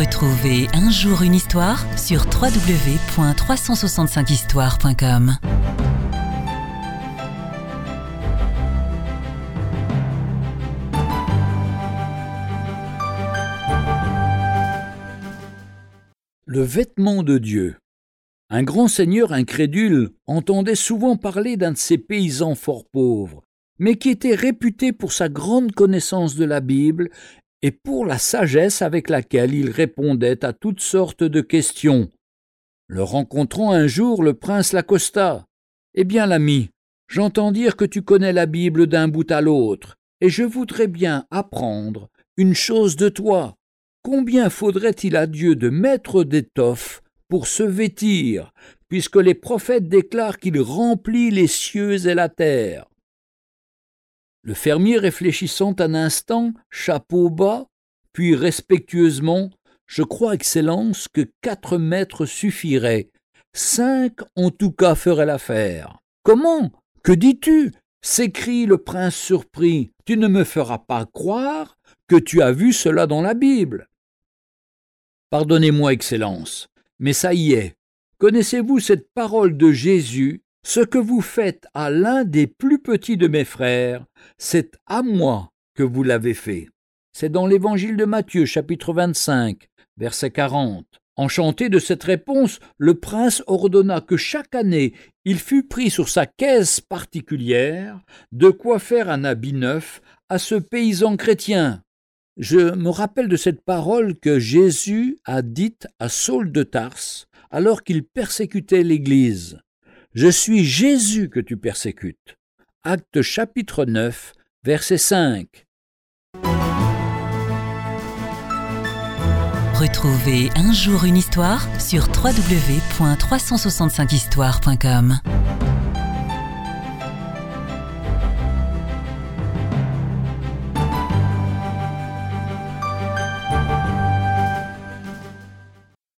Retrouvez un jour une histoire sur www.365histoire.com. Le vêtement de Dieu. Un grand seigneur incrédule entendait souvent parler d'un de ces paysans fort pauvres, mais qui était réputé pour sa grande connaissance de la Bible et pour la sagesse avec laquelle il répondait à toutes sortes de questions. Le rencontrant un jour, le prince l'accosta. Eh bien, l'ami, j'entends dire que tu connais la Bible d'un bout à l'autre, et je voudrais bien apprendre une chose de toi. Combien faudrait-il à Dieu de mettre d'étoffe pour se vêtir, puisque les prophètes déclarent qu'il remplit les cieux et la terre Le fermier réfléchissant un instant, chapeau bas, puis respectueusement Je crois, Excellence, que quatre mètres suffiraient. Cinq, en tout cas, feraient l'affaire. Comment? Que dis-tu? s'écrie le prince surpris. Tu ne me feras pas croire que tu as vu cela dans la Bible. Pardonnez-moi, Excellence, mais ça y est. Connaissez-vous cette parole de Jésus? Ce que vous faites à l'un des plus petits de mes frères, c'est à moi que vous l'avez fait. C'est dans l'Évangile de Matthieu, chapitre 25, verset 40. Enchanté de cette réponse, le prince ordonna que chaque année il fût pris sur sa caisse particulière de quoi faire un habit neuf à ce paysan chrétien. Je me rappelle de cette parole que Jésus a dite à Saul de Tarse alors qu'il persécutait l'Église. Je suis Jésus que tu persécutes. Acte chapitre 9, verset 5. Retrouvez un jour une histoire sur www.365histoire.com.